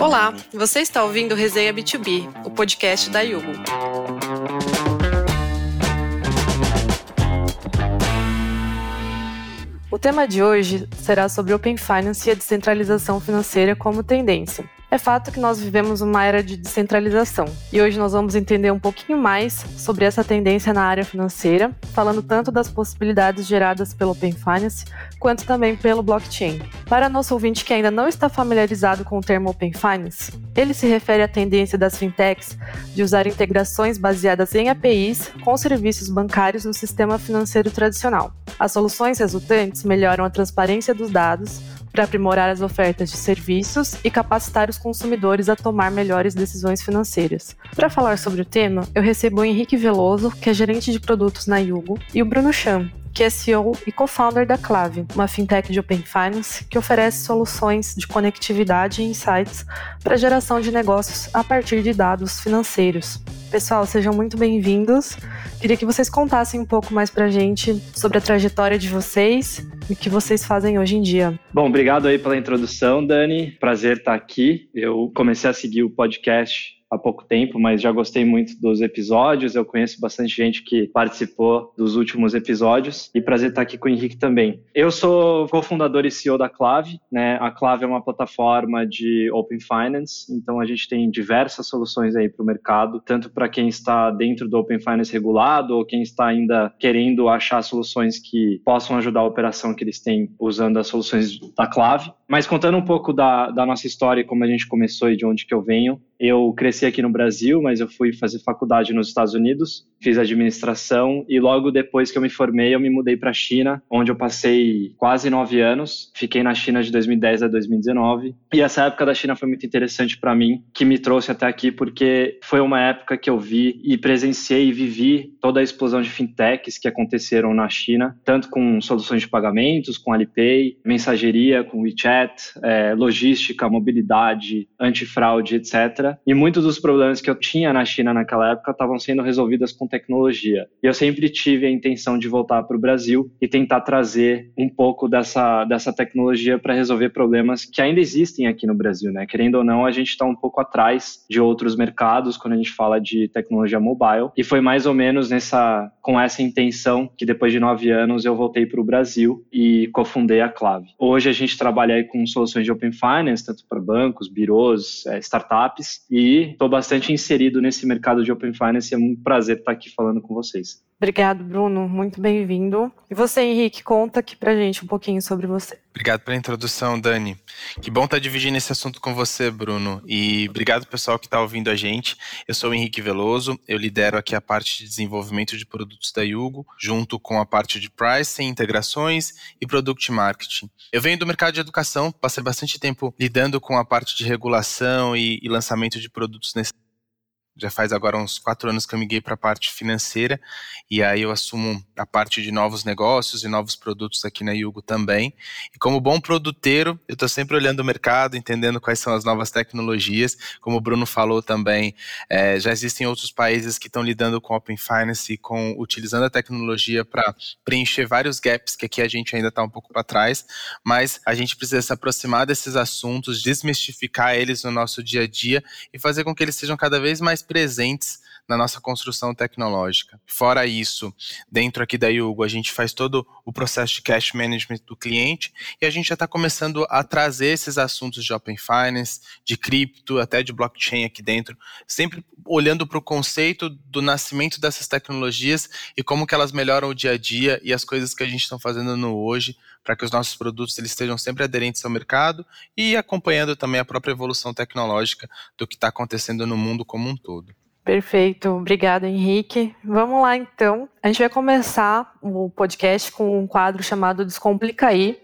Olá, você está ouvindo Resenha B2B, o podcast da Yugo. O tema de hoje será sobre Open Finance e a descentralização financeira como tendência. É fato que nós vivemos uma era de descentralização e hoje nós vamos entender um pouquinho mais sobre essa tendência na área financeira, falando tanto das possibilidades geradas pelo Open Finance quanto também pelo blockchain. Para nosso ouvinte que ainda não está familiarizado com o termo Open Finance, ele se refere à tendência das fintechs de usar integrações baseadas em APIs com serviços bancários no sistema financeiro tradicional. As soluções resultantes melhoram a transparência dos dados, para aprimorar as ofertas de serviços e capacitar os consumidores a tomar melhores decisões financeiras. Para falar sobre o tema, eu recebo o Henrique Veloso, que é gerente de produtos na Yugo, e o Bruno Cham, que é CEO e co-founder da Clave, uma fintech de Open Finance que oferece soluções de conectividade e insights para geração de negócios a partir de dados financeiros. Pessoal, sejam muito bem-vindos. Queria que vocês contassem um pouco mais para a gente sobre a trajetória de vocês e o que vocês fazem hoje em dia. Bom, obrigado aí pela introdução, Dani. Prazer estar aqui. Eu comecei a seguir o podcast há pouco tempo, mas já gostei muito dos episódios. Eu conheço bastante gente que participou dos últimos episódios e prazer estar aqui com o Henrique também. Eu sou cofundador e CEO da Clave, né? A Clave é uma plataforma de Open Finance, então a gente tem diversas soluções aí para o mercado, tanto para quem está dentro do Open Finance regulado ou quem está ainda querendo achar soluções que possam ajudar a operação que eles têm usando as soluções da Clave. Mas contando um pouco da, da nossa história, como a gente começou e de onde que eu venho, eu cresci aqui no Brasil, mas eu fui fazer faculdade nos Estados Unidos, fiz administração e logo depois que eu me formei, eu me mudei para a China, onde eu passei quase nove anos. Fiquei na China de 2010 a 2019 e essa época da China foi muito interessante para mim, que me trouxe até aqui porque foi uma época que eu vi e presenciei e vivi toda a explosão de fintechs que aconteceram na China, tanto com soluções de pagamentos, com Alipay, mensageria, com WeChat, é, logística, mobilidade, antifraude, etc. E muitos dos problemas que eu tinha na China naquela época estavam sendo resolvidos com tecnologia. E eu sempre tive a intenção de voltar para o Brasil e tentar trazer um pouco dessa, dessa tecnologia para resolver problemas que ainda existem aqui no Brasil, né? Querendo ou não, a gente está um pouco atrás de outros mercados quando a gente fala de tecnologia mobile. E foi mais ou menos nessa, com essa intenção que depois de nove anos eu voltei para o Brasil e cofundei a Clave. Hoje a gente trabalha com soluções de Open Finance, tanto para bancos, birôs, é, startups, e estou bastante inserido nesse mercado de Open Finance. É um prazer estar aqui falando com vocês. Obrigado, Bruno. Muito bem-vindo. E você, Henrique, conta aqui pra gente um pouquinho sobre você. Obrigado pela introdução, Dani. Que bom estar dividindo esse assunto com você, Bruno. E obrigado, pessoal, que está ouvindo a gente. Eu sou o Henrique Veloso, eu lidero aqui a parte de desenvolvimento de produtos da Yugo, junto com a parte de pricing, integrações e product marketing. Eu venho do mercado de educação, passei bastante tempo lidando com a parte de regulação e, e lançamento de produtos nesse já faz agora uns quatro anos que eu miguei para a parte financeira e aí eu assumo a parte de novos negócios e novos produtos aqui na Yugo também. E como bom produteiro, eu estou sempre olhando o mercado, entendendo quais são as novas tecnologias. Como o Bruno falou também, é, já existem outros países que estão lidando com Open Finance com utilizando a tecnologia para preencher vários gaps que aqui a gente ainda está um pouco para trás, mas a gente precisa se aproximar desses assuntos, desmistificar eles no nosso dia a dia e fazer com que eles sejam cada vez mais presentes na nossa construção tecnológica. Fora isso, dentro aqui da Yugo, a gente faz todo o processo de cash management do cliente e a gente já está começando a trazer esses assuntos de Open Finance, de cripto, até de blockchain aqui dentro, sempre olhando para o conceito do nascimento dessas tecnologias e como que elas melhoram o dia a dia e as coisas que a gente está fazendo no hoje para que os nossos produtos eles estejam sempre aderentes ao mercado e acompanhando também a própria evolução tecnológica do que está acontecendo no mundo como um todo. Perfeito, obrigada Henrique. Vamos lá então. A gente vai começar o podcast com um quadro chamado Descomplica aí.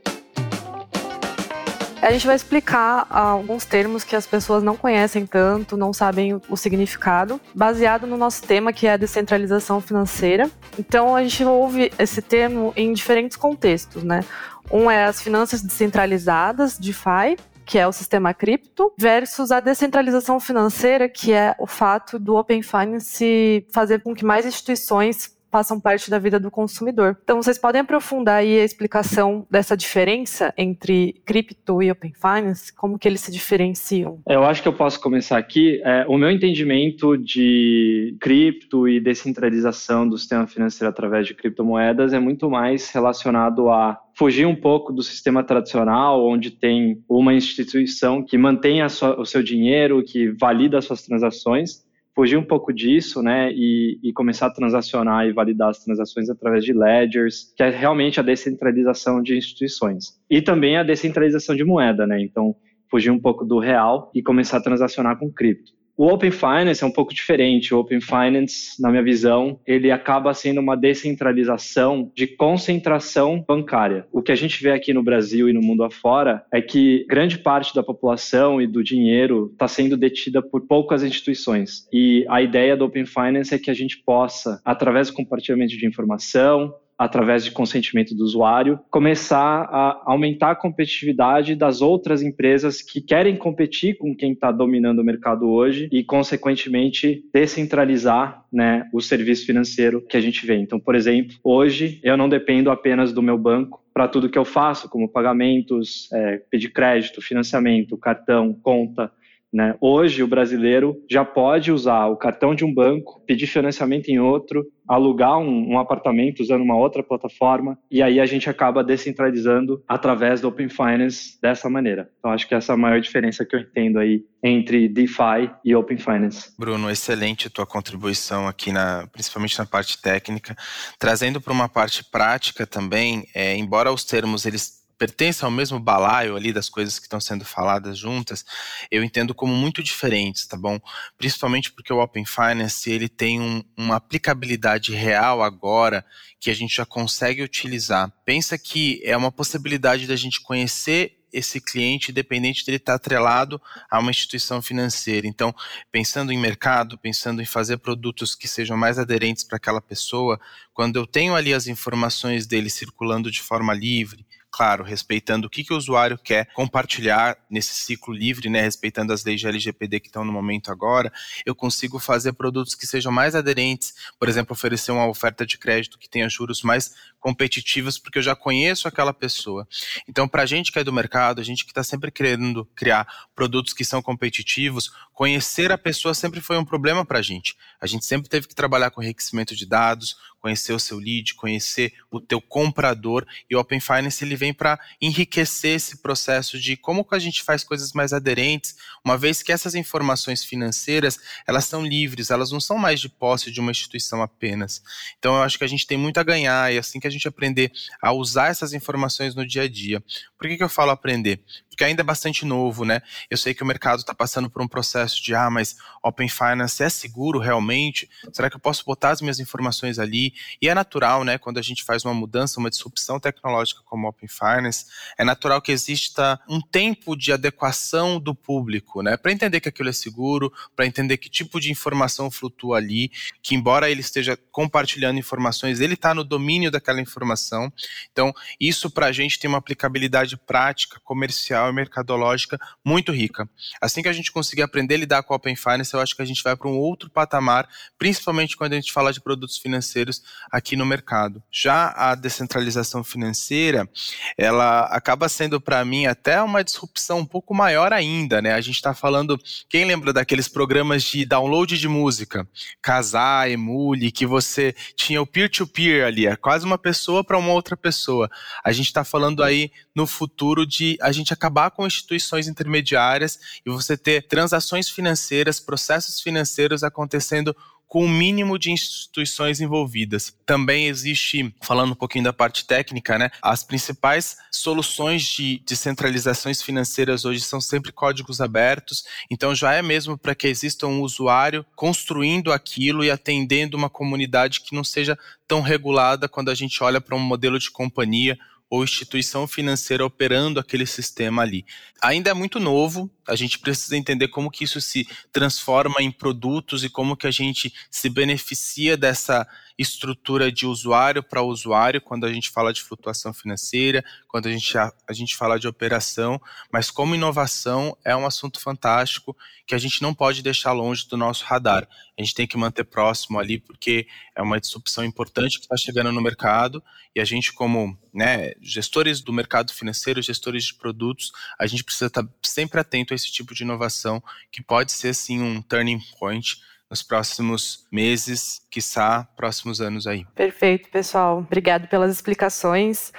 A gente vai explicar alguns termos que as pessoas não conhecem tanto, não sabem o significado, baseado no nosso tema que é a descentralização financeira. Então a gente ouve esse termo em diferentes contextos, né? Um é as finanças descentralizadas, DeFi, que é o sistema cripto, versus a descentralização financeira, que é o fato do Open Finance fazer com que mais instituições passam parte da vida do consumidor. Então, vocês podem aprofundar aí a explicação dessa diferença entre cripto e Open Finance, como que eles se diferenciam? Eu acho que eu posso começar aqui. É, o meu entendimento de cripto e descentralização do sistema financeiro através de criptomoedas é muito mais relacionado a fugir um pouco do sistema tradicional, onde tem uma instituição que mantém sua, o seu dinheiro, que valida as suas transações, fugir um pouco disso, né, e, e, começar a transacionar e validar as transações através de ledgers, que é realmente a descentralização de instituições. E também a descentralização de moeda, né, então fugir um pouco do real e começar a transacionar com cripto. O Open Finance é um pouco diferente. O Open Finance, na minha visão, ele acaba sendo uma descentralização de concentração bancária. O que a gente vê aqui no Brasil e no mundo afora é que grande parte da população e do dinheiro está sendo detida por poucas instituições. E a ideia do Open Finance é que a gente possa, através do compartilhamento de informação, através de consentimento do usuário, começar a aumentar a competitividade das outras empresas que querem competir com quem está dominando o mercado hoje e, consequentemente, descentralizar né, o serviço financeiro que a gente vê. Então, por exemplo, hoje eu não dependo apenas do meu banco para tudo que eu faço, como pagamentos, é, pedir crédito, financiamento, cartão, conta. Né? Hoje, o brasileiro já pode usar o cartão de um banco, pedir financiamento em outro, alugar um, um, apartamento usando uma outra plataforma, e aí a gente acaba descentralizando através do Open Finance dessa maneira. Então, acho que essa é a maior diferença que eu entendo aí entre DeFi e Open Finance. Bruno, excelente tua contribuição aqui, na, principalmente na parte técnica. Trazendo para uma parte prática também, é, embora os termos eles pertencem ao mesmo balaio ali das coisas que estão sendo faladas juntas, eu entendo como muito diferentes, tá bom? Principalmente porque o Open Finance ele tem um, uma aplicabilidade real agora que a gente já consegue utilizar. Pensa que é uma possibilidade da gente conhecer esse cliente, independente dele estar atrelado a uma instituição financeira. Então, pensando em mercado, pensando em fazer produtos que sejam mais aderentes para aquela pessoa, quando eu tenho ali as informações dele circulando de forma livre, claro, respeitando o que, que o usuário quer compartilhar nesse ciclo livre, né, respeitando as leis de LGPD que estão no momento agora, eu consigo fazer produtos que sejam mais aderentes, por exemplo, oferecer uma oferta de crédito que tenha juros mais competitivos, porque eu já conheço aquela pessoa. Então, para a gente que é do mercado, a gente que está sempre querendo criar produtos que são competitivos, conhecer a pessoa sempre foi um problema para a gente. A gente sempre teve que trabalhar com enriquecimento de dados, conhecer o seu lead, conhecer o teu comprador e o Open Finance ele vem para enriquecer esse processo de como que a gente faz coisas mais aderentes, uma vez que essas informações financeiras, elas são livres, elas não são mais de posse de uma instituição apenas. Então eu acho que a gente tem muito a ganhar e assim que a gente aprender a usar essas informações no dia a dia. Por que, que eu falo aprender? Porque ainda é bastante novo, né? Eu sei que o mercado está passando por um processo de, ah, mas Open Finance é seguro realmente? Será que eu posso botar as minhas informações ali? E é natural, né, quando a gente faz uma mudança, uma disrupção tecnológica como Open Finance, é natural que exista um tempo de adequação do público, né, para entender que aquilo é seguro, para entender que tipo de informação flutua ali, que embora ele esteja compartilhando informações, ele está no domínio daquela informação. Então, isso para a gente tem uma aplicabilidade prática, comercial e mercadológica muito rica. Assim que a gente conseguir aprender a lidar com Open Finance, eu acho que a gente vai para um outro patamar, principalmente quando a gente fala de produtos financeiros aqui no mercado. Já a descentralização financeira, ela acaba sendo para mim até uma disrupção um pouco maior ainda, né? A gente está falando, quem lembra daqueles programas de download de música, Casar, Emule, que você tinha o peer-to-peer -peer ali, é quase uma pessoa para uma outra pessoa. A gente está falando aí no futuro de a gente acabar com instituições intermediárias e você ter transações financeiras, processos financeiros acontecendo com o mínimo de instituições envolvidas. Também existe, falando um pouquinho da parte técnica, né, as principais soluções de descentralizações financeiras hoje são sempre códigos abertos, então já é mesmo para que exista um usuário construindo aquilo e atendendo uma comunidade que não seja tão regulada quando a gente olha para um modelo de companhia ou instituição financeira operando aquele sistema ali. Ainda é muito novo, a gente precisa entender como que isso se transforma em produtos e como que a gente se beneficia dessa estrutura de usuário para usuário quando a gente fala de flutuação financeira, quando a gente, a, a gente fala de operação, mas como inovação é um assunto fantástico que a gente não pode deixar longe do nosso radar. A gente tem que manter próximo ali, porque é uma disrupção importante que está chegando no mercado e a gente, como né, gestores do mercado financeiro, gestores de produtos, a gente precisa estar tá sempre atento a esse tipo de inovação que pode ser, sim, um turning point nos próximos meses, quiçá próximos anos aí. Perfeito, pessoal. Obrigado pelas explicações.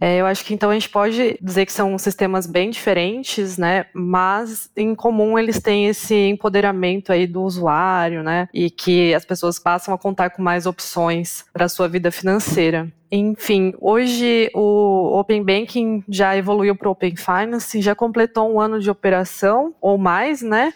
É, eu acho que então a gente pode dizer que são sistemas bem diferentes, né? Mas em comum eles têm esse empoderamento aí do usuário, né? E que as pessoas passam a contar com mais opções para a sua vida financeira. Enfim, hoje o Open Banking já evoluiu para o Open Finance, já completou um ano de operação ou mais, né?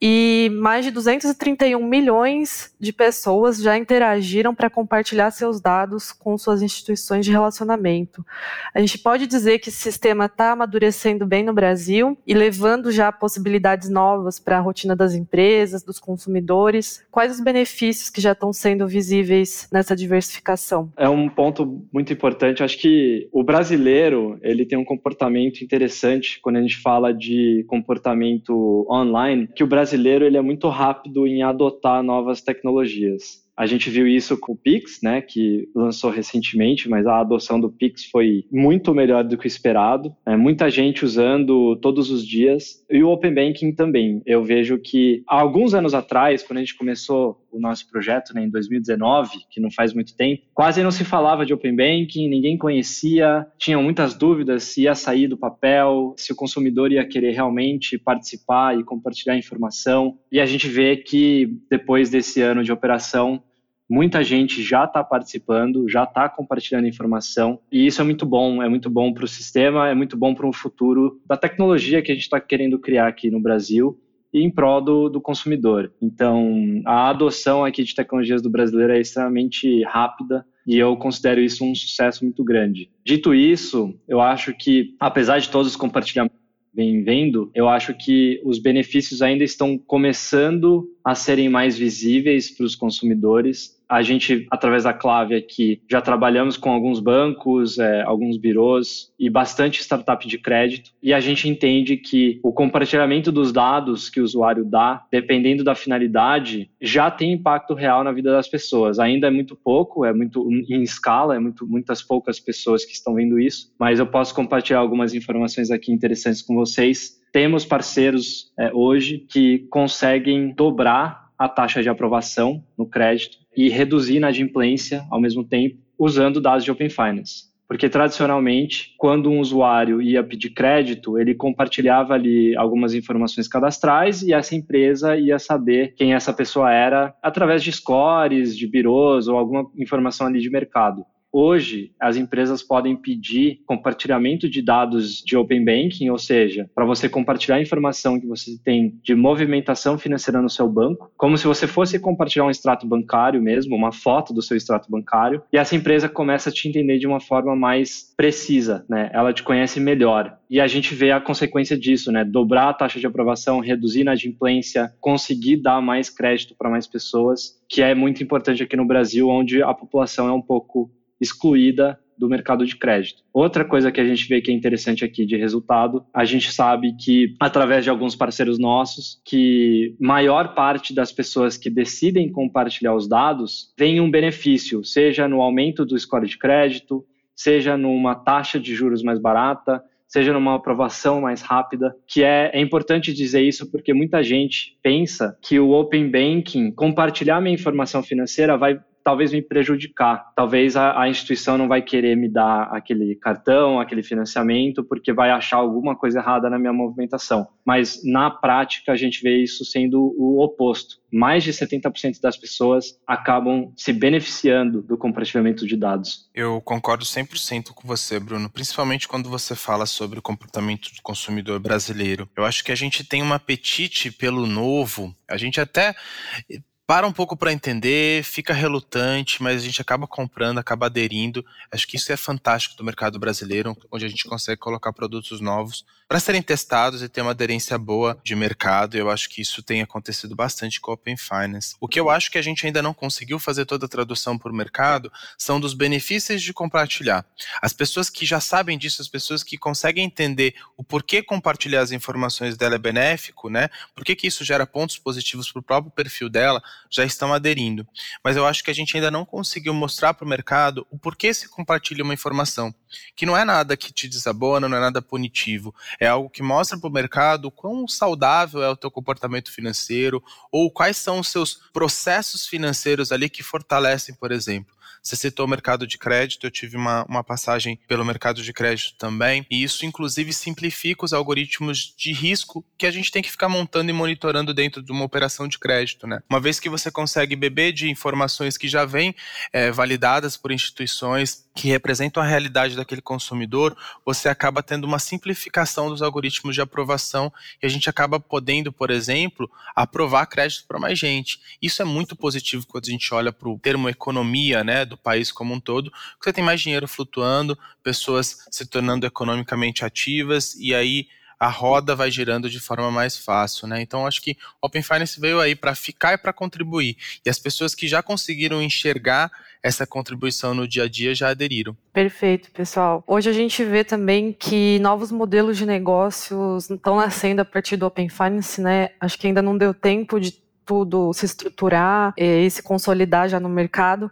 E mais de 231 milhões de pessoas já interagiram para compartilhar seus dados com suas instituições de relacionamento. A gente pode dizer que esse sistema está amadurecendo bem no Brasil e levando já possibilidades novas para a rotina das empresas, dos consumidores. Quais os benefícios que já estão sendo visíveis nessa diversificação? É um ponto muito importante. Acho que o brasileiro ele tem um comportamento interessante quando a gente fala de comportamento online, que o brasileiro ele é muito rápido em adotar novas tecnologias. A gente viu isso com o Pix, né, que lançou recentemente, mas a adoção do Pix foi muito melhor do que o esperado. É, muita gente usando todos os dias. E o Open Banking também. Eu vejo que há alguns anos atrás, quando a gente começou o nosso projeto, né, em 2019, que não faz muito tempo, quase não se falava de Open Banking, ninguém conhecia, tinham muitas dúvidas se ia sair do papel, se o consumidor ia querer realmente participar e compartilhar informação. E a gente vê que depois desse ano de operação, muita gente já está participando, já está compartilhando informação, e isso é muito bom, é muito bom para o sistema, é muito bom para o futuro da tecnologia que a gente está querendo criar aqui no Brasil e em prol do, do, consumidor. Então, a adoção aqui de tecnologias do brasileiro é extremamente rápida e eu considero isso um sucesso muito grande. Dito isso, eu acho que, apesar de todos os compartilhamentos vem vendo, eu acho que os benefícios ainda estão começando a serem mais visíveis para os consumidores a gente, através da Clave aqui, já trabalhamos com alguns bancos, é, alguns birôs e bastante startup de crédito. E a gente entende que o compartilhamento dos dados que o usuário dá, dependendo da finalidade, já tem impacto real na vida das pessoas. Ainda é muito pouco, é muito em escala, é muito, muitas poucas pessoas que estão vendo isso, mas eu posso compartilhar algumas informações aqui interessantes com vocês. Temos parceiros é, hoje que conseguem dobrar a taxa de aprovação no crédito e reduzir a inadimplência ao mesmo tempo, usando dados de Open Finance. Porque tradicionalmente, quando um usuário ia pedir crédito, ele compartilhava ali algumas informações cadastrais e essa empresa ia saber quem essa pessoa era através de scores, de birôs ou alguma informação ali de mercado. Hoje, as empresas podem pedir compartilhamento de dados de Open Banking, ou seja, para você compartilhar a informação que você tem de movimentação financeira no seu banco, como se você fosse compartilhar um extrato bancário mesmo, uma foto do seu extrato bancário, e essa empresa começa a te entender de uma forma mais precisa, né? Ela te conhece melhor. E a gente vê a consequência disso, né? Dobrar a taxa de aprovação, reduzir a inadimplência, conseguir dar mais crédito para mais pessoas, que é muito importante aqui no Brasil, onde a população é um pouco excluída do mercado de crédito. Outra coisa que a gente vê que é interessante aqui de resultado, a gente sabe que através de alguns parceiros nossos, que maior parte das pessoas que decidem compartilhar os dados tem um benefício, seja no aumento do score de crédito, seja numa taxa de juros mais barata, seja numa aprovação mais rápida, que é, é importante dizer isso porque muita gente pensa que o Open Banking, compartilhar minha informação financeira vai talvez me prejudicar. Talvez a, a, instituição não vai querer me dar aquele cartão, aquele financiamento, porque vai achar alguma coisa errada na minha movimentação. Mas na prática a gente vê isso sendo o oposto. Mais de 70% das pessoas acabam se beneficiando do compartilhamento de dados. Eu concordo 100% com você, Bruno, principalmente quando você fala sobre o comportamento do consumidor brasileiro. Eu acho que a gente tem um apetite pelo novo. A gente até para um pouco para entender, fica relutante, mas a gente acaba comprando, acaba aderindo. Acho que isso é fantástico do mercado brasileiro, onde a gente consegue colocar produtos novos para serem testados e ter uma aderência boa de mercado. Eu acho que isso tem acontecido bastante com o Open Finance. O que eu acho que a gente ainda não conseguiu fazer toda a tradução por mercado são dos benefícios de compartilhar. As pessoas que já sabem disso, as pessoas que conseguem entender o porquê compartilhar as informações dela é benéfico, né? Por que, que isso gera pontos positivos para o próprio perfil dela, já estão aderindo. Mas eu acho que a gente ainda não conseguiu mostrar para o mercado o porquê se compartilha uma informação, que não é nada que te desabona, não é nada punitivo, é algo que mostra para o mercado quão saudável é o teu comportamento financeiro ou quais são os seus processos financeiros ali que fortalecem, por exemplo. Você citou o mercado de crédito, eu tive uma, uma passagem pelo mercado de crédito também, e isso inclusive simplifica os algoritmos de risco que a gente tem que ficar montando e monitorando dentro de uma operação de crédito, né? Uma vez que você consegue beber de informações que já vêm é, validadas por instituições que representam a realidade daquele consumidor, você acaba tendo uma simplificação dos algoritmos de aprovação e a gente acaba podendo, por exemplo, aprovar crédito para mais gente. Isso é muito positivo quando a gente olha para o termo economia, né, do país como um todo, você tem mais dinheiro flutuando, pessoas se tornando economicamente ativas e aí a roda vai girando de forma mais fácil, né? Então acho que Open Finance veio aí para ficar e para contribuir. E as pessoas que já conseguiram enxergar essa contribuição no dia a dia já aderiram. Perfeito, pessoal. Hoje a gente vê também que novos modelos de negócios estão nascendo a partir do Open Finance, né? Acho que ainda não deu tempo de tudo se estruturar eh, e se consolidar já no mercado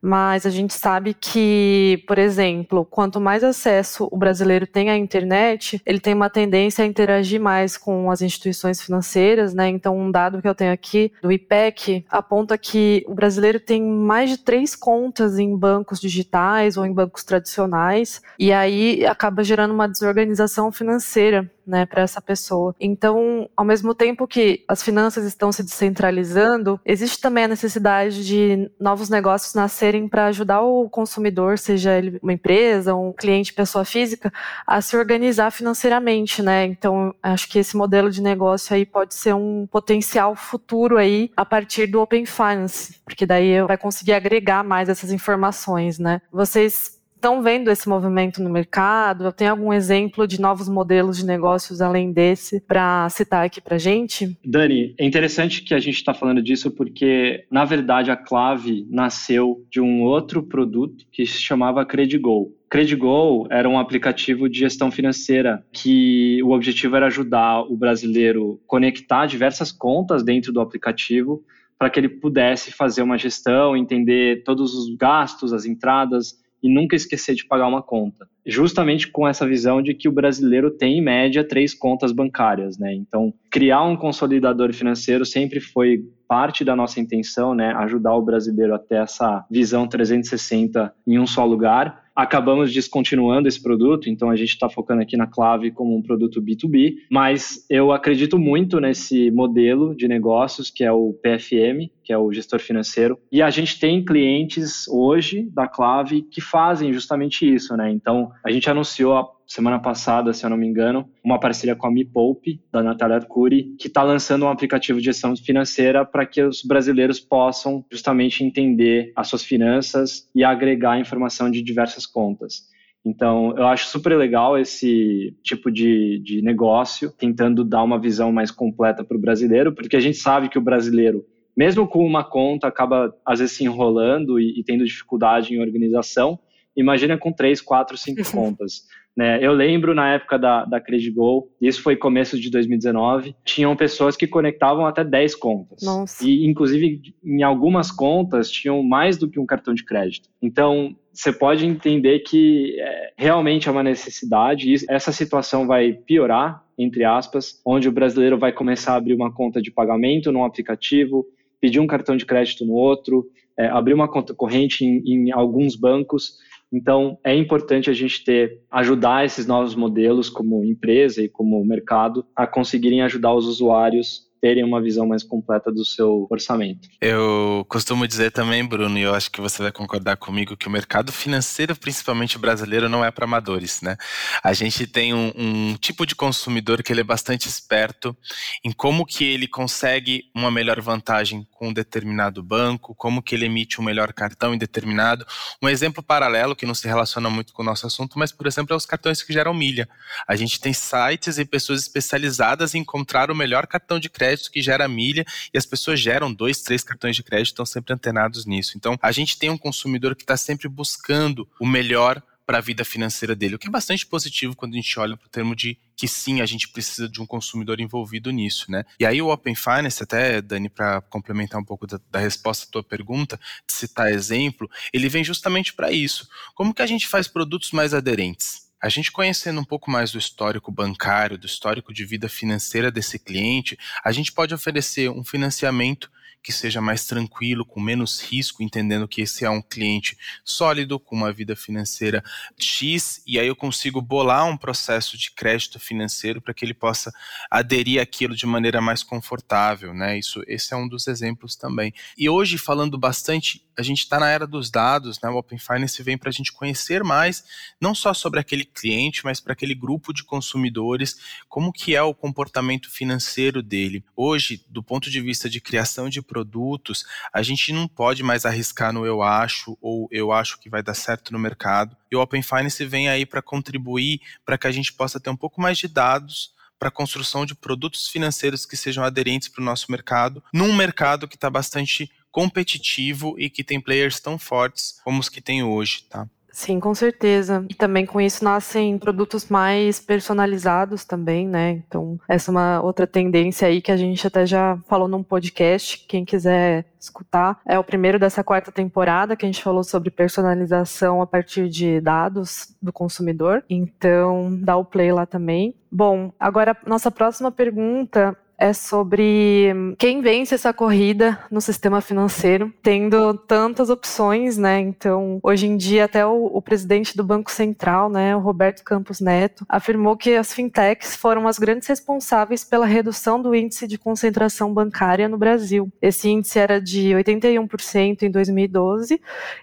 mas a gente sabe que, por exemplo, quanto mais acesso o brasileiro tem à internet, ele tem uma tendência a interagir mais com as instituições financeiras, né? Então, um dado que eu tenho aqui do IPEC aponta que o brasileiro tem mais de três contas em bancos digitais ou em bancos tradicionais, e aí acaba gerando uma desorganização financeira né, para essa pessoa. Então, ao mesmo tempo que as finanças estão se descentralizando, existe também a necessidade de novos negócios nascerem para ajudar o consumidor, seja ele uma empresa, um cliente, pessoa física, a se organizar financeiramente, né? Então, acho que esse modelo de negócio aí pode ser um potencial futuro aí a partir do Open Finance, porque daí vai conseguir agregar mais essas informações, né? Vocês estão vendo esse movimento no mercado? Tem algum exemplo de novos modelos de negócios além desse para citar aqui para gente? Dani, é interessante que a gente está falando disso porque, na verdade, a Clave nasceu de um outro produto que se chamava Credigo. Credigo era um aplicativo de gestão financeira que o objetivo era ajudar o brasileiro conectar diversas contas dentro do aplicativo para que ele pudesse fazer uma gestão, entender todos os gastos, as entradas, e nunca esquecer de pagar uma conta. Justamente com essa visão de que o brasileiro tem, em média, três contas bancárias, né? Então, criar um consolidador financeiro sempre foi parte da nossa intenção, né? Ajudar o brasileiro a ter essa visão 360 em um só lugar acabamos descontinuando esse produto, então a gente está focando aqui na Clave como um produto B2B, mas eu acredito muito nesse modelo de negócios que é o PFM, que é o gestor financeiro, e a gente tem clientes hoje da Clave que fazem justamente isso, né? Então a gente anunciou semana passada, se eu não me engano, uma parceria com a Me Poupe, da Natália Arcuri, que está lançando um aplicativo de gestão financeira para que os brasileiros possam justamente entender as suas finanças e agregar informação de diversas contas. Então, eu acho super legal esse tipo de, de negócio, tentando dar uma visão mais completa para o brasileiro, porque a gente sabe que o brasileiro, mesmo com uma conta, acaba às vezes se enrolando e, e tendo dificuldade em organização. Imagina com três, quatro, cinco contas. Né? Eu lembro na época da, da Credigo, isso foi começo de 2019, tinham pessoas que conectavam até 10 contas. Nossa. E, inclusive, em algumas contas tinham mais do que um cartão de crédito. Então, você pode entender que é, realmente é uma necessidade e essa situação vai piorar, entre aspas, onde o brasileiro vai começar a abrir uma conta de pagamento num aplicativo, pedir um cartão de crédito no outro, é, abrir uma conta corrente em, em alguns bancos então, é importante a gente ter, ajudar esses novos modelos como empresa e como mercado a conseguirem ajudar os usuários terem uma visão mais completa do seu orçamento. Eu costumo dizer também, Bruno, e eu acho que você vai concordar comigo, que o mercado financeiro, principalmente brasileiro, não é para amadores, né? A gente tem um, um, tipo de consumidor que ele é bastante esperto em como que ele consegue uma melhor vantagem com um determinado banco, como que ele emite um melhor cartão em determinado. Um exemplo paralelo que não se relaciona muito com o nosso assunto, mas, por exemplo, é os cartões que geram milha. A gente tem sites e pessoas especializadas em encontrar o melhor cartão de crédito crédito que gera milha e as pessoas geram dois, três cartões de crédito, estão sempre antenados nisso. Então, a gente tem um consumidor que está sempre buscando o melhor para a vida financeira dele, o que é bastante positivo quando a gente olha para o termo de que sim, a gente precisa de um consumidor envolvido nisso, né? E aí o Open Finance, até, Dani, para complementar um pouco da, da, resposta à tua pergunta, de citar exemplo, ele vem justamente para isso. Como que a gente faz produtos mais aderentes? A gente conhecendo um pouco mais do histórico bancário, do histórico de vida financeira desse cliente, a gente pode oferecer um financiamento que seja mais tranquilo, com menos risco, entendendo que esse é um cliente sólido, com uma vida financeira X, e aí eu consigo bolar um processo de crédito financeiro para que ele possa aderir àquilo de maneira mais confortável, né? Isso, esse é um dos exemplos também. E hoje, falando bastante, a gente está na era dos dados, né? O Open Finance vem para a gente conhecer mais, não só sobre aquele cliente, mas para aquele grupo de consumidores, como que é o comportamento financeiro dele. Hoje, do ponto de vista de criação de produtos, a gente não pode mais arriscar no eu acho ou eu acho que vai dar certo no mercado. E o Open Finance vem aí para contribuir para que a gente possa ter um pouco mais de dados para a construção de produtos financeiros que sejam aderentes para o nosso mercado, num mercado que está bastante competitivo e que tem players tão fortes como os que tem hoje, tá? Sim, com certeza. E também com isso nascem produtos mais personalizados também, né? Então, essa é uma outra tendência aí que a gente até já falou num podcast. Quem quiser escutar, é o primeiro dessa quarta temporada que a gente falou sobre personalização a partir de dados do consumidor. Então, dá o play lá também. Bom, agora nossa próxima pergunta é sobre quem vence essa corrida no sistema financeiro, tendo tantas opções, né? Então, hoje em dia, até o, o, presidente do Banco Central, né, o Roberto Campos Neto, afirmou que as fintechs foram as grandes responsáveis pela redução do índice de concentração bancária no Brasil. Esse índice era de 81% em 2012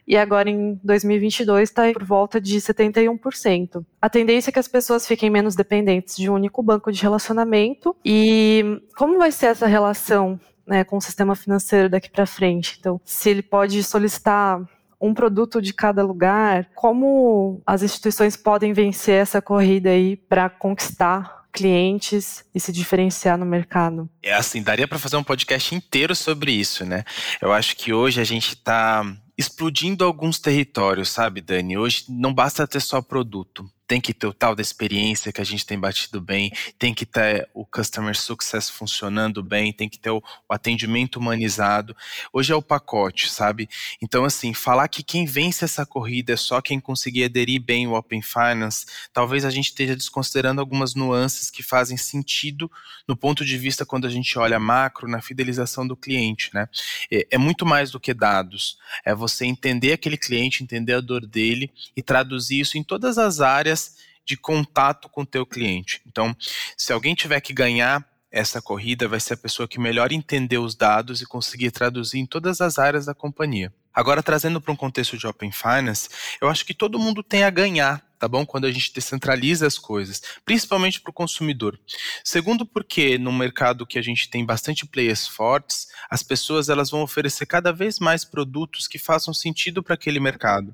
e agora em 2022 está por volta de 71%. A tendência é que as pessoas fiquem menos dependentes de um único banco de relacionamento e como vai ser essa relação né, com o sistema financeiro daqui para frente? Então, se ele pode solicitar um produto de cada lugar, como as instituições podem vencer essa corrida aí para conquistar clientes e se diferenciar no mercado? É assim, daria para fazer um podcast inteiro sobre isso, né? Eu acho que hoje a gente está explodindo alguns territórios, sabe, Dani? Hoje não basta ter só produto tem que ter o tal da experiência que a gente tem batido bem, tem que ter o customer success funcionando bem, tem que ter o, o, atendimento humanizado. Hoje é o pacote, sabe? Então, assim, falar que quem vence essa corrida é só quem conseguir aderir bem o Open Finance, talvez a gente esteja desconsiderando algumas nuances que fazem sentido no ponto de vista quando a gente olha macro na fidelização do cliente, né? É, é muito mais do que dados, é você entender aquele cliente, entender a dor dele e traduzir isso em todas as áreas áreas de contato com o teu cliente. Então, se alguém tiver que ganhar essa corrida, vai ser a pessoa que melhor entender os dados e conseguir traduzir em todas as áreas da companhia. Agora, trazendo para um contexto de Open Finance, eu acho que todo mundo tem a ganhar tá bom? Quando a gente descentraliza as coisas, principalmente para o consumidor. Segundo, porque no mercado que a gente tem bastante players fortes, as pessoas elas vão oferecer cada vez mais produtos que façam sentido para aquele mercado.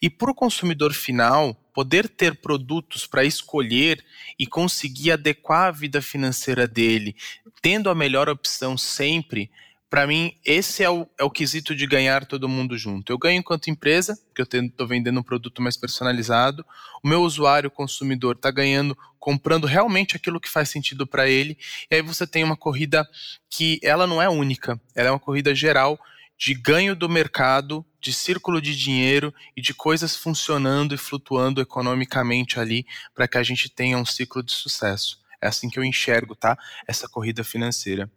E para o consumidor final, poder ter produtos para escolher e conseguir adequar a vida financeira dele, tendo a melhor opção sempre, para mim, esse é o, é o quesito de ganhar todo mundo junto. Eu ganho enquanto empresa, porque eu estou vendendo um produto mais personalizado. O meu usuário, consumidor, está ganhando comprando realmente aquilo que faz sentido para ele. E aí você tem uma corrida que ela não é única, ela é uma corrida geral de ganho do mercado, de círculo de dinheiro e de coisas funcionando e flutuando economicamente ali para que a gente tenha um ciclo de sucesso. É assim que eu enxergo, tá? Essa corrida financeira.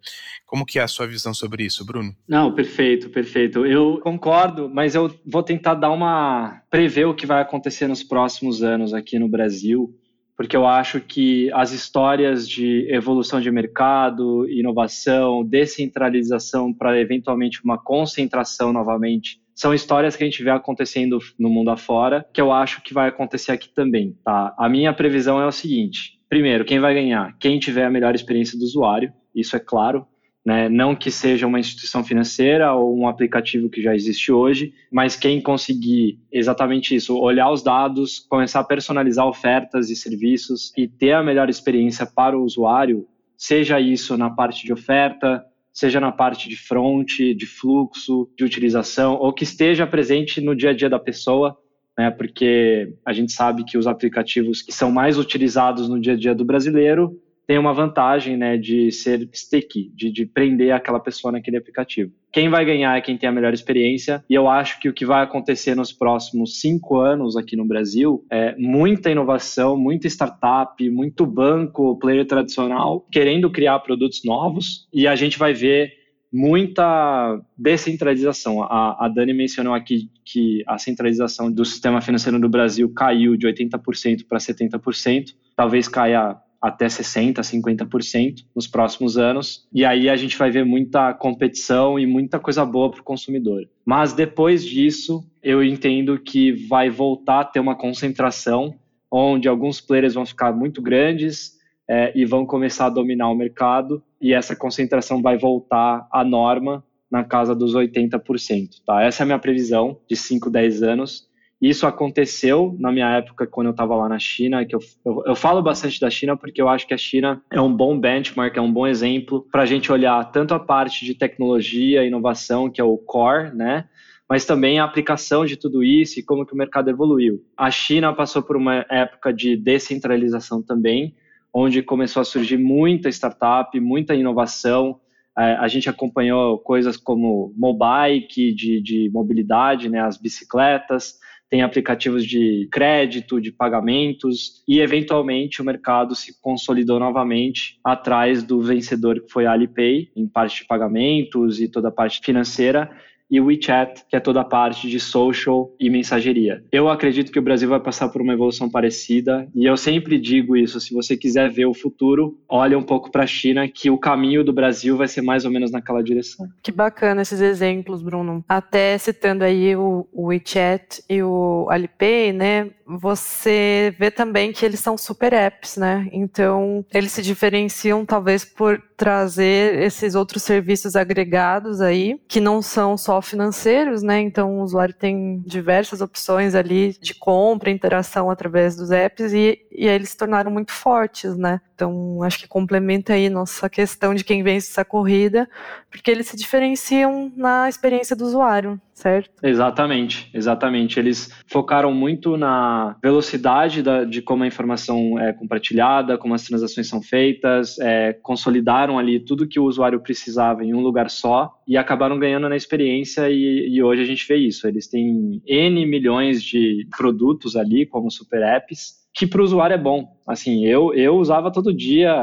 Como que é a sua visão sobre isso, Bruno? Não, perfeito, perfeito. Eu concordo, mas eu vou tentar dar uma prever o que vai acontecer nos próximos anos aqui no Brasil. porque eu acho que as histórias de evolução de mercado, inovação, descentralização para eventualmente uma concentração novamente, são histórias que a gente vê acontecendo no mundo afora, que eu acho que vai acontecer aqui também, tá? A minha previsão é o seguinte: primeiro, quem vai ganhar? Quem tiver a melhor experiência do usuário, isso é claro. Né? Não que seja uma instituição financeira ou um aplicativo que já existe hoje, mas quem conseguir exatamente isso, olhar os dados, começar a personalizar ofertas e serviços e ter a melhor experiência para o usuário, seja isso na parte de oferta, seja na parte de front, de fluxo, de utilização, ou que esteja presente no dia a dia da pessoa, né? Porque a gente sabe que os aplicativos que são mais utilizados no dia a dia do brasileiro tem uma vantagem né, de ser sticky, de, de prender aquela pessoa naquele aplicativo. Quem vai ganhar é quem tem a melhor experiência, e eu acho que o que vai acontecer nos próximos cinco anos aqui no Brasil é muita inovação, muita startup, muito banco, player tradicional, querendo criar produtos novos, e a gente vai ver muita descentralização. A, a Dani mencionou aqui que a centralização do sistema financeiro no Brasil caiu de 80% para 70%, talvez caia até 60%, 50% nos próximos anos. E aí a gente vai ver muita competição e muita coisa boa para o consumidor. Mas depois disso, eu entendo que vai voltar a ter uma concentração, onde alguns players vão ficar muito grandes é, e vão começar a dominar o mercado, e essa concentração vai voltar à norma na casa dos 80%. Tá? Essa é a minha previsão de 5, 10 anos. Isso aconteceu na minha época quando eu estava lá na China, que eu, eu, eu, falo bastante da China porque eu acho que a China é um bom benchmark, é um bom exemplo para a gente olhar tanto a parte de tecnologia, inovação, que é o core, né? Mas também a aplicação de tudo isso e como que o mercado evoluiu. A China passou por uma época de descentralização também, onde começou a surgir muita startup, muita inovação, é, a gente acompanhou coisas como mobile, de, de mobilidade, né, as bicicletas, tem aplicativos de crédito, de pagamentos, e eventualmente o mercado se consolidou novamente atrás do vencedor que foi a Alipay, em parte de pagamentos e toda a parte financeira, e o WeChat, que é toda a parte de social e mensageria. Eu acredito que o Brasil vai passar por uma evolução parecida e eu sempre digo isso, se você quiser ver o futuro, olha um pouco para a China que o caminho do Brasil vai ser mais ou menos naquela direção. Que bacana esses exemplos, Bruno. Até citando aí o, WeChat e o Alipay, né? Você vê também que eles são super apps, né? Então, eles se diferenciam talvez por trazer esses outros serviços agregados aí, que não são só financeiros, né? Então o usuário tem diversas opções ali de compra, interação através dos apps e, e aí eles se tornaram muito fortes, né? Então acho que complementa aí nossa questão de quem vence essa corrida, porque eles se diferenciam na experiência do usuário, certo? Exatamente, exatamente. Eles focaram muito na velocidade da, de como a informação é compartilhada, como as transações são feitas, é, consolidaram ali tudo que o usuário precisava em um lugar só e acabaram ganhando na experiência e, e hoje a gente vê isso. Eles têm N milhões de produtos ali, como super apps, que para o usuário é bom. Assim, eu, eu usava todo dia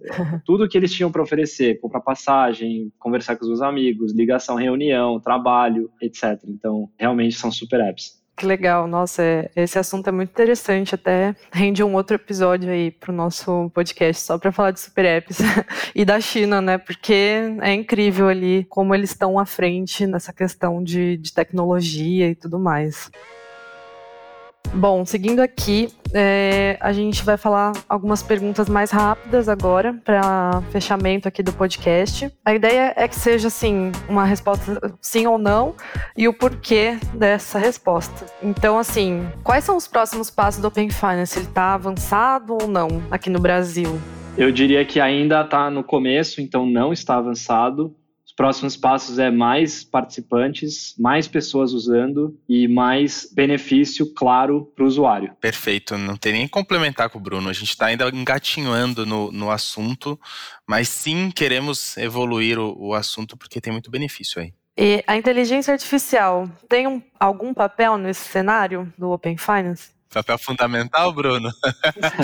tudo que eles tinham para oferecer, comprar passagem, conversar com os meus amigos, ligação, reunião, trabalho, etc. Então, realmente são super apps. Que legal, nossa, é, esse assunto é muito interessante, até rende um outro episódio aí para o nosso podcast só para falar de super apps e da China, né? Porque é incrível ali como eles estão à frente nessa questão de, de tecnologia e tudo mais. Bom, seguindo aqui, é, a gente vai falar algumas perguntas mais rápidas agora para fechamento aqui do podcast. A ideia é que seja assim uma resposta sim ou não e o porquê dessa resposta. Então, assim, quais são os próximos passos do Open Finance? Ele está avançado ou não aqui no Brasil? Eu diria que ainda está no começo, então não está avançado. Os próximos passos é mais participantes, mais pessoas usando e mais benefício claro para o usuário. Perfeito, não tem nem complementar com o Bruno. A gente está ainda engatinhando no, no assunto, mas sim queremos evoluir o, o assunto porque tem muito benefício aí. E a inteligência artificial tem um, algum papel nesse cenário do Open Finance? Papel fundamental, Bruno.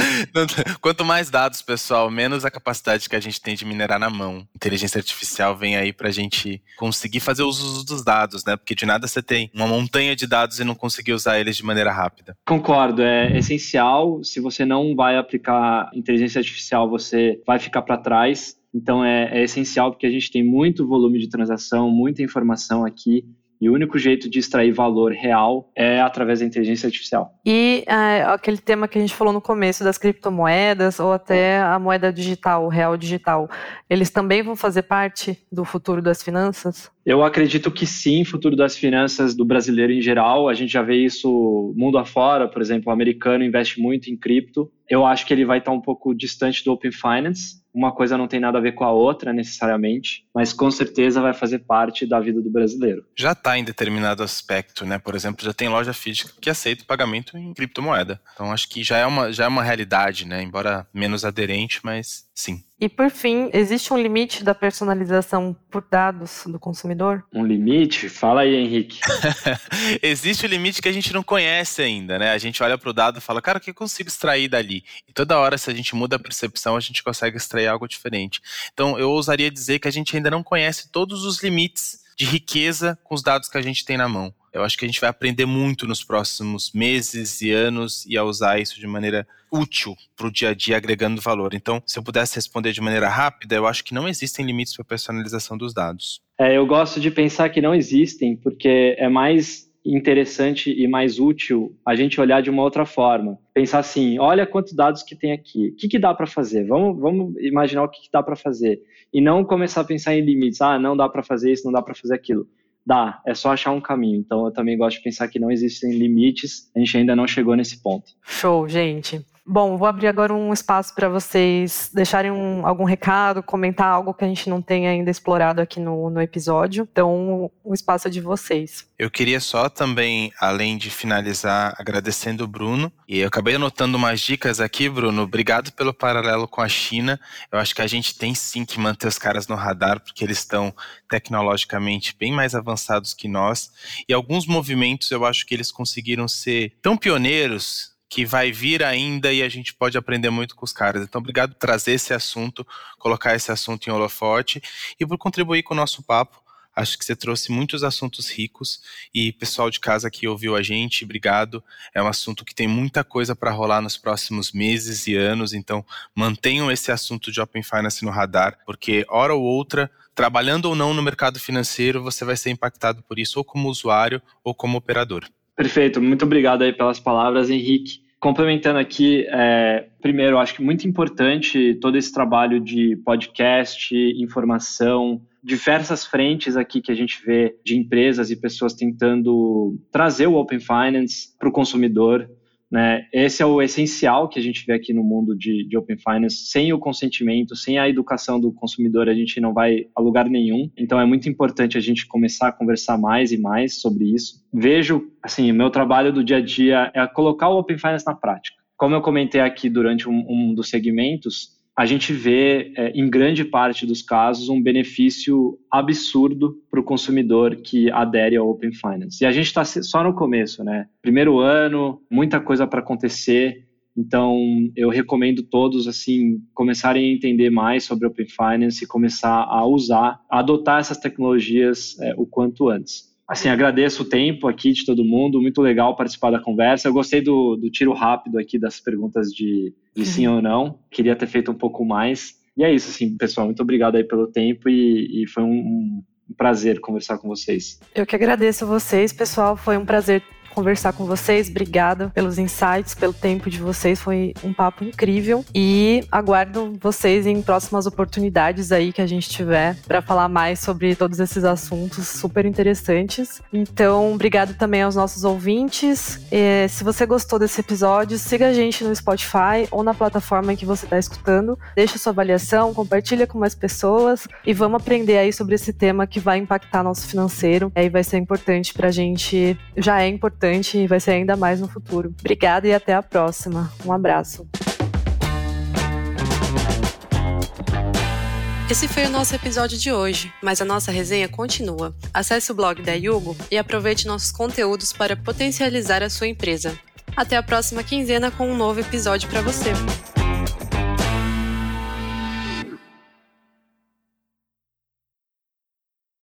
Quanto mais dados, pessoal, menos a capacidade que a gente tem de minerar na mão. Inteligência artificial vem aí para a gente conseguir fazer uso dos dados, né? Porque de nada você tem uma montanha de dados e não conseguir usar eles de maneira rápida. Concordo, é essencial. Se você não vai aplicar inteligência artificial, você vai ficar para trás. Então é, é essencial porque a gente tem muito volume de transação, muita informação aqui e o único jeito de extrair valor real é através da inteligência artificial. E é, aquele tema que a gente falou no começo das criptomoedas ou até a moeda digital, o real digital, eles também vão fazer parte do futuro das finanças? Eu acredito que sim, futuro das finanças do brasileiro em geral. A gente já vê isso mundo afora, por exemplo, o americano investe muito em cripto. Eu acho que ele vai estar um pouco distante do Open Finance, uma coisa não tem nada a ver com a outra necessariamente, mas com certeza vai fazer parte da vida do brasileiro. Já está em determinado aspecto, né? Por exemplo, já tem loja física que aceita pagamento em criptomoeda. Então acho que já é uma, já é uma realidade, né? Embora menos aderente, mas sim. E por fim, existe um limite da personalização por dados do consumidor? Um limite? Fala aí, Henrique. existe o um limite que a gente não conhece ainda, né? A gente olha para o dado e fala, cara, o que eu consigo extrair dali? E toda hora, se a gente muda a percepção, a gente consegue extrair algo diferente. Então, eu ousaria dizer que a gente ainda não conhece todos os limites de riqueza com os dados que a gente tem na mão. Eu acho que a gente vai aprender muito nos próximos meses e anos e a usar isso de maneira útil para o dia a dia, agregando valor. Então, se eu pudesse responder de maneira rápida, eu acho que não existem limites para a personalização dos dados. É, eu gosto de pensar que não existem, porque é mais interessante e mais útil a gente olhar de uma outra forma. Pensar assim, olha quantos dados que tem aqui, o que, que dá para fazer? Vamos, vamos imaginar o que, que dá para fazer. E não começar a pensar em limites, ah, não dá para fazer isso, não dá para fazer aquilo. Dá, é só achar um caminho. Então eu também gosto de pensar que não existem limites, a gente ainda não chegou nesse ponto. Show, gente. Bom, vou abrir agora um espaço para vocês deixarem um, algum recado, comentar algo que a gente não tenha ainda explorado aqui no, no episódio. Então, o espaço é de vocês. Eu queria só também, além de finalizar, agradecendo o Bruno. E eu acabei anotando umas dicas aqui, Bruno. Obrigado pelo paralelo com a China. Eu acho que a gente tem sim que manter os caras no radar, porque eles estão tecnologicamente bem mais avançados que nós. E alguns movimentos eu acho que eles conseguiram ser tão pioneiros que vai vir ainda e a gente pode aprender muito com os caras. Então, obrigado por trazer esse assunto, colocar esse assunto em holofote e por contribuir com o nosso papo. Acho que você trouxe muitos assuntos ricos e pessoal de casa que ouviu a gente, obrigado. É um assunto que tem muita coisa para rolar nos próximos meses e anos, então mantenham esse assunto de Open Finance no radar, porque hora ou outra, trabalhando ou não no mercado financeiro, você vai ser impactado por isso ou como usuário ou como operador. Perfeito, muito obrigado aí pelas palavras, Henrique. Complementando aqui, é, primeiro, acho que muito importante todo esse trabalho de podcast, informação, diversas frentes aqui que a gente vê de empresas e pessoas tentando trazer o Open Finance para o consumidor. Né? Esse é o essencial que a gente vê aqui no mundo de, de, Open Finance. Sem o consentimento, sem a educação do consumidor, a gente não vai a lugar nenhum. Então é muito importante a gente começar a conversar mais e mais sobre isso. Vejo, assim, o meu trabalho do dia a dia é colocar o Open Finance na prática. Como eu comentei aqui durante um, um dos segmentos, a gente vê, é, em grande parte dos casos, um benefício absurdo para o consumidor que adere ao Open Finance. E a gente está só no começo, né? Primeiro ano, muita coisa para acontecer. Então, eu recomendo todos assim começarem a entender mais sobre Open Finance e começar a usar, a adotar essas tecnologias é, o quanto antes. Assim, agradeço o tempo aqui de todo mundo, muito legal participar da conversa. Eu gostei do, do tiro rápido aqui das perguntas de, de sim ou não. Queria ter feito um pouco mais. E é isso, assim, pessoal. Muito obrigado aí pelo tempo e, e foi um, um prazer conversar com vocês. Eu que agradeço a vocês, pessoal. Foi um prazer conversar com vocês. Obrigada pelos insights, pelo tempo de vocês. Foi um papo incrível. E aguardo vocês em próximas oportunidades aí que a gente tiver para falar mais sobre todos esses assuntos super interessantes. Então, obrigado também aos nossos ouvintes. E, se você gostou desse episódio, siga a gente no Spotify ou na plataforma em que você está escutando. Deixa sua avaliação, compartilha com mais pessoas e vamos aprender aí sobre esse tema que vai impactar nosso financeiro. Aí vai ser importante para a gente, já é importante e vai ser ainda mais no futuro. Obrigada e até a próxima. Um abraço. Esse foi o nosso episódio de hoje, mas a nossa resenha continua. Acesse o blog da Yugo e aproveite nossos conteúdos para potencializar a sua empresa. Até a próxima quinzena com um novo episódio para você.